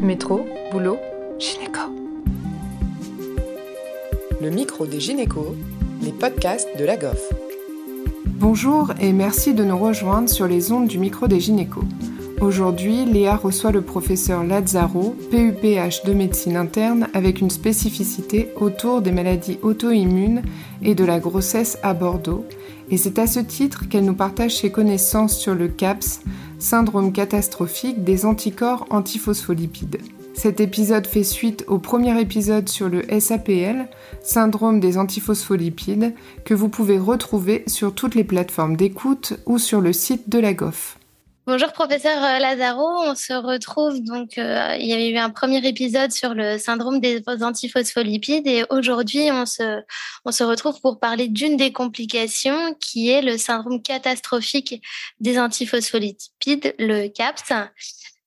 Métro, boulot, gynéco. Le micro des gynécos, les podcasts de la GOF. Bonjour et merci de nous rejoindre sur les ondes du micro des gynécos. Aujourd'hui, Léa reçoit le professeur Lazzaro, PUPH de médecine interne, avec une spécificité autour des maladies auto-immunes et de la grossesse à Bordeaux. Et c'est à ce titre qu'elle nous partage ses connaissances sur le CAPS, syndrome catastrophique des anticorps antiphospholipides. Cet épisode fait suite au premier épisode sur le SAPL, syndrome des antiphospholipides, que vous pouvez retrouver sur toutes les plateformes d'écoute ou sur le site de la GOF. Bonjour professeur euh, Lazaro, on se retrouve donc euh, il y avait eu un premier épisode sur le syndrome des antiphospholipides et aujourd'hui on se on se retrouve pour parler d'une des complications qui est le syndrome catastrophique des antiphospholipides, le CAPS.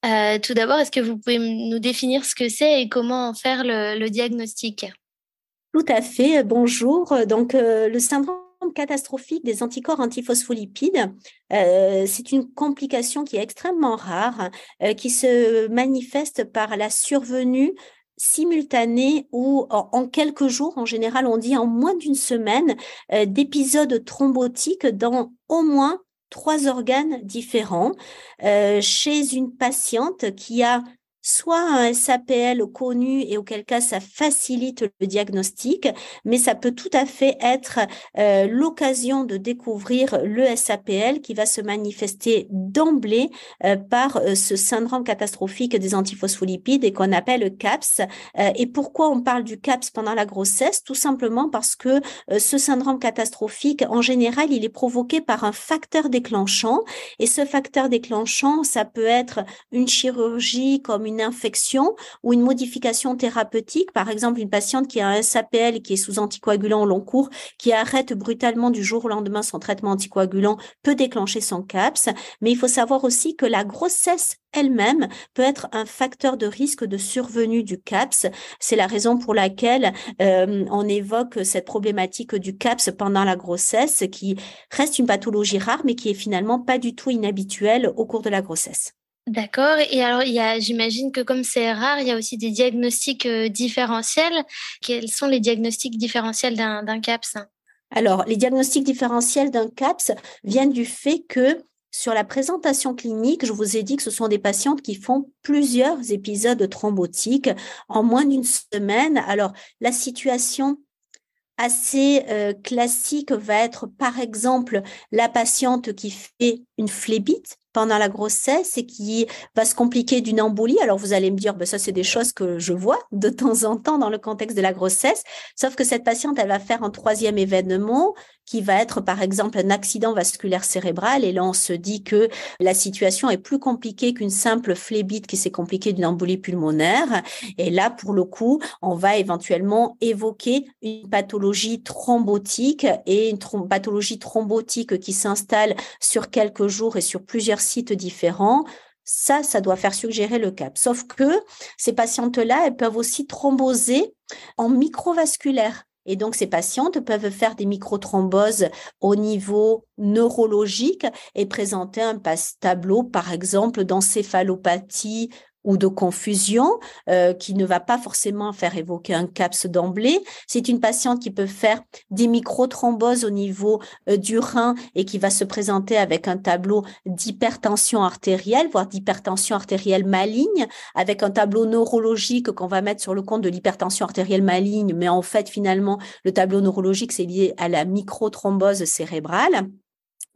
Euh, tout d'abord, est-ce que vous pouvez nous définir ce que c'est et comment en faire le, le diagnostic? Tout à fait. Bonjour. Donc le syndrome catastrophique des anticorps antiphospholipides. Euh, c'est une complication qui est extrêmement rare, euh, qui se manifeste par la survenue simultanée ou en, quelques jours, en général on dit en moins d'une semaine, euh, d'épisodes thrombotiques dans au moins trois organes différents chez une patiente qui a soit un SAPL connu et auquel cas ça facilite le diagnostic, mais ça peut tout à fait être euh, l'occasion de découvrir le SAPL qui va se manifester d'emblée euh, par euh, ce syndrome catastrophique des antiphospholipides et qu'on appelle CAPS. et pourquoi on parle du CAPS pendant la grossesse? Tout simplement parce que ce syndrome catastrophique, en général, il est provoqué par un facteur déclenchant et ce facteur déclenchant, ça peut être une chirurgie comme une infection ou une modification thérapeutique, par exemple une patiente qui a un SAPL qui est sous anticoagulant au long cours, qui arrête brutalement du jour au lendemain son traitement anticoagulant, peut déclencher son CAPS. Mais il faut savoir aussi que la grossesse elle-même peut être un facteur de risque de survenue du CAPS. C'est la raison pour laquelle euh, on évoque cette problématique du CAPS pendant la grossesse, qui reste une pathologie rare, mais qui est finalement pas du tout inhabituelle au cours de la grossesse. D'accord. Et alors, j'imagine que comme c'est rare, il y a aussi des diagnostics euh, différentiels. Quels sont les diagnostics différentiels d'un CAPS? Alors, les diagnostics différentiels d'un CAPS viennent du fait que sur la présentation clinique, je vous ai dit que ce sont des patientes qui font plusieurs épisodes thrombotiques en moins d'une semaine. Alors, la situation assez euh, classique va être, par exemple, la patiente qui fait une phlébite pendant la grossesse et qui va se compliquer d'une embolie. Alors vous allez me dire, ben, ça c'est des choses que je vois de temps en temps dans le contexte de la grossesse, sauf que cette patiente, elle va faire un troisième événement qui va être par exemple un accident vasculaire cérébral. Et là, on se dit que la situation est plus compliquée qu'une simple phlébite qui s'est compliquée d'une embolie pulmonaire. Et là, pour le coup, on va éventuellement évoquer une pathologie thrombotique et une pathologie thrombotique qui s'installe sur quelques jours et sur plusieurs sites différents. Ça, ça doit faire suggérer le cap. Sauf que ces patientes-là, elles peuvent aussi thromboser en microvasculaire. Et donc, ces patientes peuvent faire des microthromboses au niveau neurologique et présenter un tableau, par exemple, d'encéphalopathie ou de confusion euh, qui ne va pas forcément faire évoquer un CAPS d'emblée. C'est une patiente qui peut faire des microthromboses au niveau euh, du rein et qui va se présenter avec un tableau d'hypertension artérielle, voire d'hypertension artérielle maligne, avec un tableau neurologique qu'on va mettre sur le compte de l'hypertension artérielle maligne, mais en fait finalement le tableau neurologique c'est lié à la microthrombose cérébrale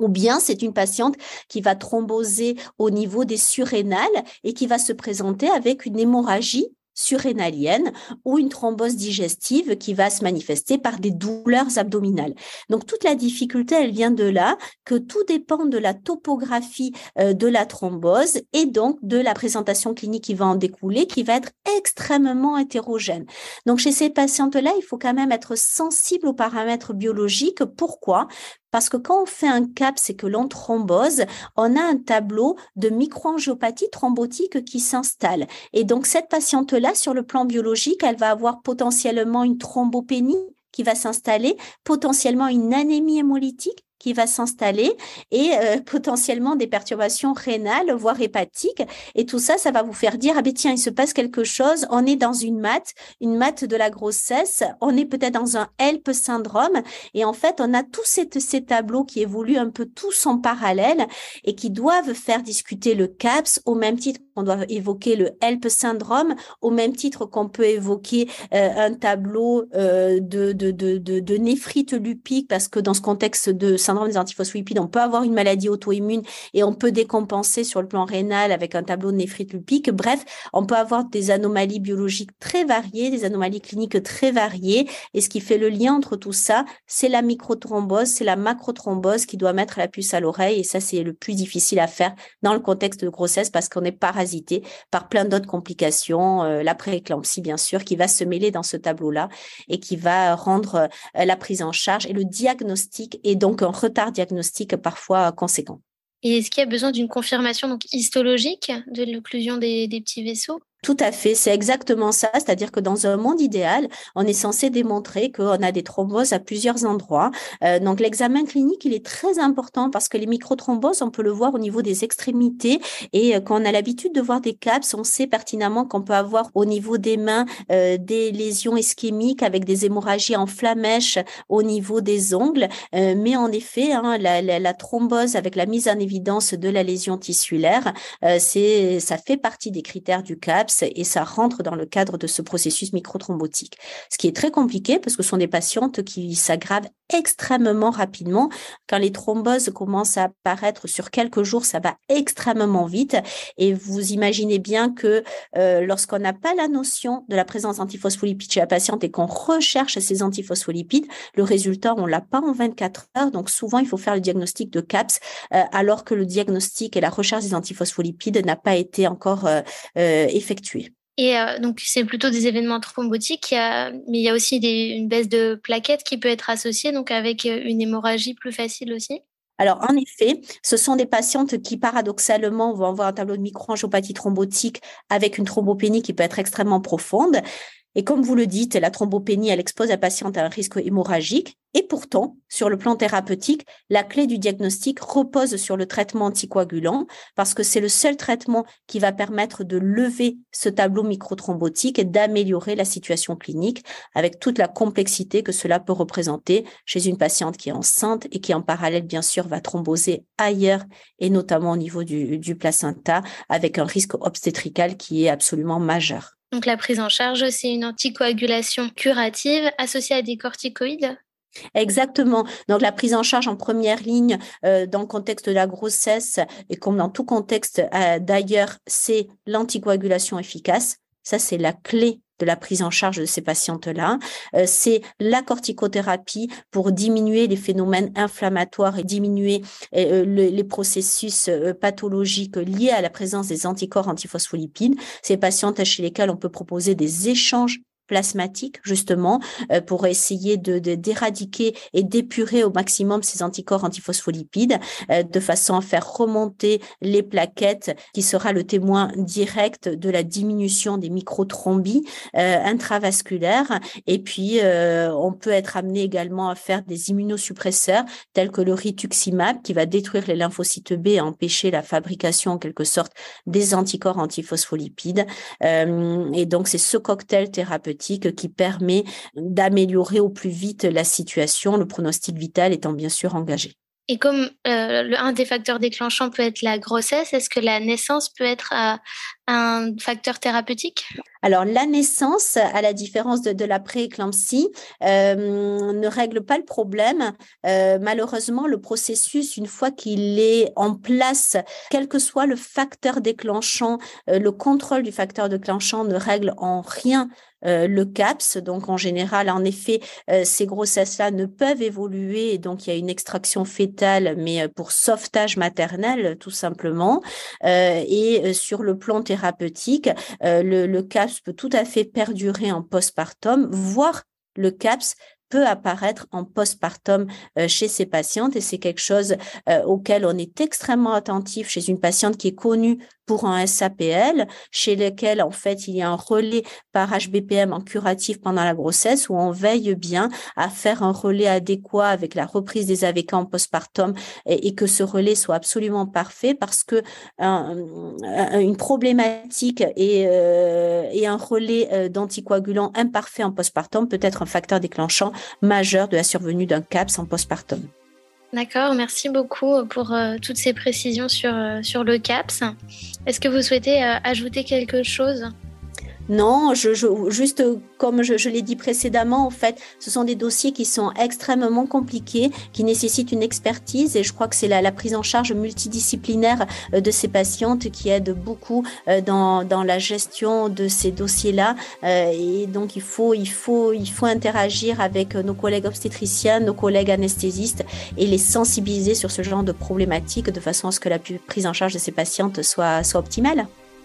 ou bien c'est une patiente qui va thromboser au niveau des surrénales et qui va se présenter avec une hémorragie surrénalienne ou une thrombose digestive qui va se manifester par des douleurs abdominales. Donc toute la difficulté, elle vient de là, que tout dépend de la topographie euh, de la thrombose et donc de la présentation clinique qui va en découler, qui va être extrêmement hétérogène. Donc chez ces patientes-là, il faut quand même être sensible aux paramètres biologiques. Pourquoi? Parce que quand on fait un cap, c'est que l'on thrombose, on a un tableau de microangiopathie thrombotique qui s'installe. Et donc, cette patiente-là, sur le plan biologique, elle va avoir potentiellement une thrombopénie qui va s'installer, potentiellement une anémie hémolytique qui va s'installer et euh, potentiellement des perturbations rénales, voire hépatiques. Et tout ça, ça va vous faire dire, ah ben tiens, il se passe quelque chose, on est dans une matte, une matte de la grossesse, on est peut-être dans un HELP syndrome. Et en fait, on a tous ces, tableaux qui évoluent un peu tous en parallèle et qui doivent faire discuter le CAPS au même titre qu'on doit évoquer le HELP syndrome, au même titre qu'on peut évoquer euh, un tableau euh, de, de, de, de, néphrite lupique, parce que dans ce contexte de des antiphospholipides, on peut avoir une maladie auto-immune et on peut décompenser sur le plan rénal avec un tableau de néphrite lupique. Bref, on peut avoir des anomalies biologiques très variées, des anomalies cliniques très variées. Et ce qui fait le lien entre tout ça, c'est la microthrombose, c'est la macrothrombose qui doit mettre la puce à l'oreille. Et ça, c'est le plus difficile à faire dans le contexte de grossesse parce qu'on est parasité par plein d'autres complications, euh, la prééclampsie, bien sûr, qui va se mêler dans ce tableau-là et qui va rendre euh, la prise en charge et le diagnostic et donc un retard diagnostique parfois conséquent. Et est-ce qu'il y a besoin d'une confirmation donc histologique de l'occlusion des petits vaisseaux? Tout à fait, c'est exactement ça. C'est-à-dire que dans un monde idéal, on est censé démontrer qu'on a des thromboses à plusieurs endroits. Euh, donc l'examen clinique, il est très important parce que les microthromboses, on peut le voir au niveau des extrémités. Et euh, quand on a l'habitude de voir des CAPS, on sait pertinemment qu'on peut avoir au niveau des mains euh, des lésions ischémiques avec des hémorragies en flamèche au niveau des ongles. mais en effet, hein, la, thrombose avec la mise en évidence de la lésion tissulaire, ça fait partie des critères du CAPS et ça rentre dans le cadre de ce processus microthrombotique. Ce qui est très compliqué parce que ce sont des patientes qui s'aggravent extrêmement rapidement. Quand les thromboses commencent à apparaître sur quelques jours, ça va extrêmement vite. Et vous imaginez bien que euh, lorsqu'on n'a pas la notion de la présence d'antiphospholipides chez la patiente et qu'on recherche ces antiphospholipides, le résultat, on l'a pas en 24 heures. Donc souvent, il faut faire le diagnostic de CAPS euh, alors que le diagnostic et la recherche des antiphospholipides n'a pas été encore euh, effectué et euh, donc, c'est plutôt des événements thrombotiques, mais il y a aussi une baisse de plaquettes qui peut être associée, donc avec euh, une hémorragie plus facile aussi. Alors, en effet, ce sont des patientes qui, paradoxalement, vont avoir un tableau de microangiopathie thrombotique avec une thrombopénie qui peut être extrêmement profonde. Et comme vous le dites, la thrombopénie, elle expose la patiente à un risque hémorragique. Et pourtant, sur le plan thérapeutique, la clé du diagnostic repose sur le traitement anticoagulant parce que c'est le seul traitement qui va permettre de lever ce tableau microthrombotique et d'améliorer la situation clinique avec toute la complexité que cela peut représenter chez une patiente qui est enceinte et qui en parallèle, bien sûr, va thromboser ailleurs et notamment au niveau du, du placenta avec un risque obstétrical qui est absolument majeur. Donc la prise en charge, c'est une anticoagulation curative associée à des corticoïdes? Exactement. Donc la prise en charge en première ligne euh, dans le contexte de la grossesse et comme dans tout contexte euh, d'ailleurs, c'est l'anticoagulation efficace. Ça, c'est la clé de la prise en charge de ces patientes-là. Euh, c'est la corticothérapie pour diminuer les phénomènes inflammatoires et diminuer euh, les processus euh, pathologiques liés à la présence des anticorps antiphospholipides. Ces patientes chez lesquelles on peut proposer des échanges plasmatique justement euh, pour essayer de d'éradiquer et d'épurer au maximum ces anticorps antiphospholipides euh, de façon à faire remonter les plaquettes qui sera le témoin direct de la diminution des microtrombies euh, intravasculaires. Et puis on peut être amené également à faire des immunosuppresseurs tels que le rituximab qui va détruire les lymphocytes B et empêcher la fabrication en quelque sorte des anticorps antiphospholipides. Et donc c'est ce cocktail thérapeutique qui permet d'améliorer au plus vite la situation, le pronostic vital étant bien sûr engagé. Et comme euh, un des facteurs déclenchants peut être la grossesse, est-ce que la naissance peut être euh, un facteur thérapeutique? Alors la naissance, à la différence de, la prééclampsie, euh, ne règle pas le problème. malheureusement, le processus, une fois qu'il est en place, quel que soit le facteur déclenchant, le contrôle du facteur déclenchant ne règle en rien euh, le CAPS. Donc, en général, en effet, euh, ces grossesses-là ne peuvent évoluer. Donc, il y a une extraction fétale, mais euh, pour sauvetage maternel, tout simplement. et sur le plan thérapeutique, le, le CAPS peut tout à fait perdurer en postpartum, voire le CAPS peut apparaître en postpartum chez ces patientes. Et c'est quelque chose auquel on est extrêmement attentif chez une patiente qui est connue pour un SAPL, chez lequel en fait il y a un relais par HBPM en curatif pendant la grossesse, où on veille bien à faire un relais adéquat avec la reprise des AVK en postpartum et, que ce relais soit absolument parfait, parce que une problématique et, euh, un relais euh, d'anticoagulant imparfait en postpartum peut être un facteur déclenchant majeur de la survenue d'un CAPS en postpartum. D'accord, merci beaucoup pour euh, toutes ces précisions sur, sur le CAPS. Est-ce que vous souhaitez ajouter quelque chose? Non, juste comme je, l'ai dit précédemment, en fait, ce sont des dossiers qui sont extrêmement compliqués, qui nécessitent une expertise et je crois que c'est la, prise en charge multidisciplinaire euh, de ces patientes qui aide beaucoup euh, dans, la gestion de ces dossiers-là. Euh, et donc, il faut, interagir avec nos collègues obstétriciens, nos collègues anesthésistes et les sensibiliser sur ce genre de problématiques de façon à ce que la prise en charge de ces patientes soit optimale.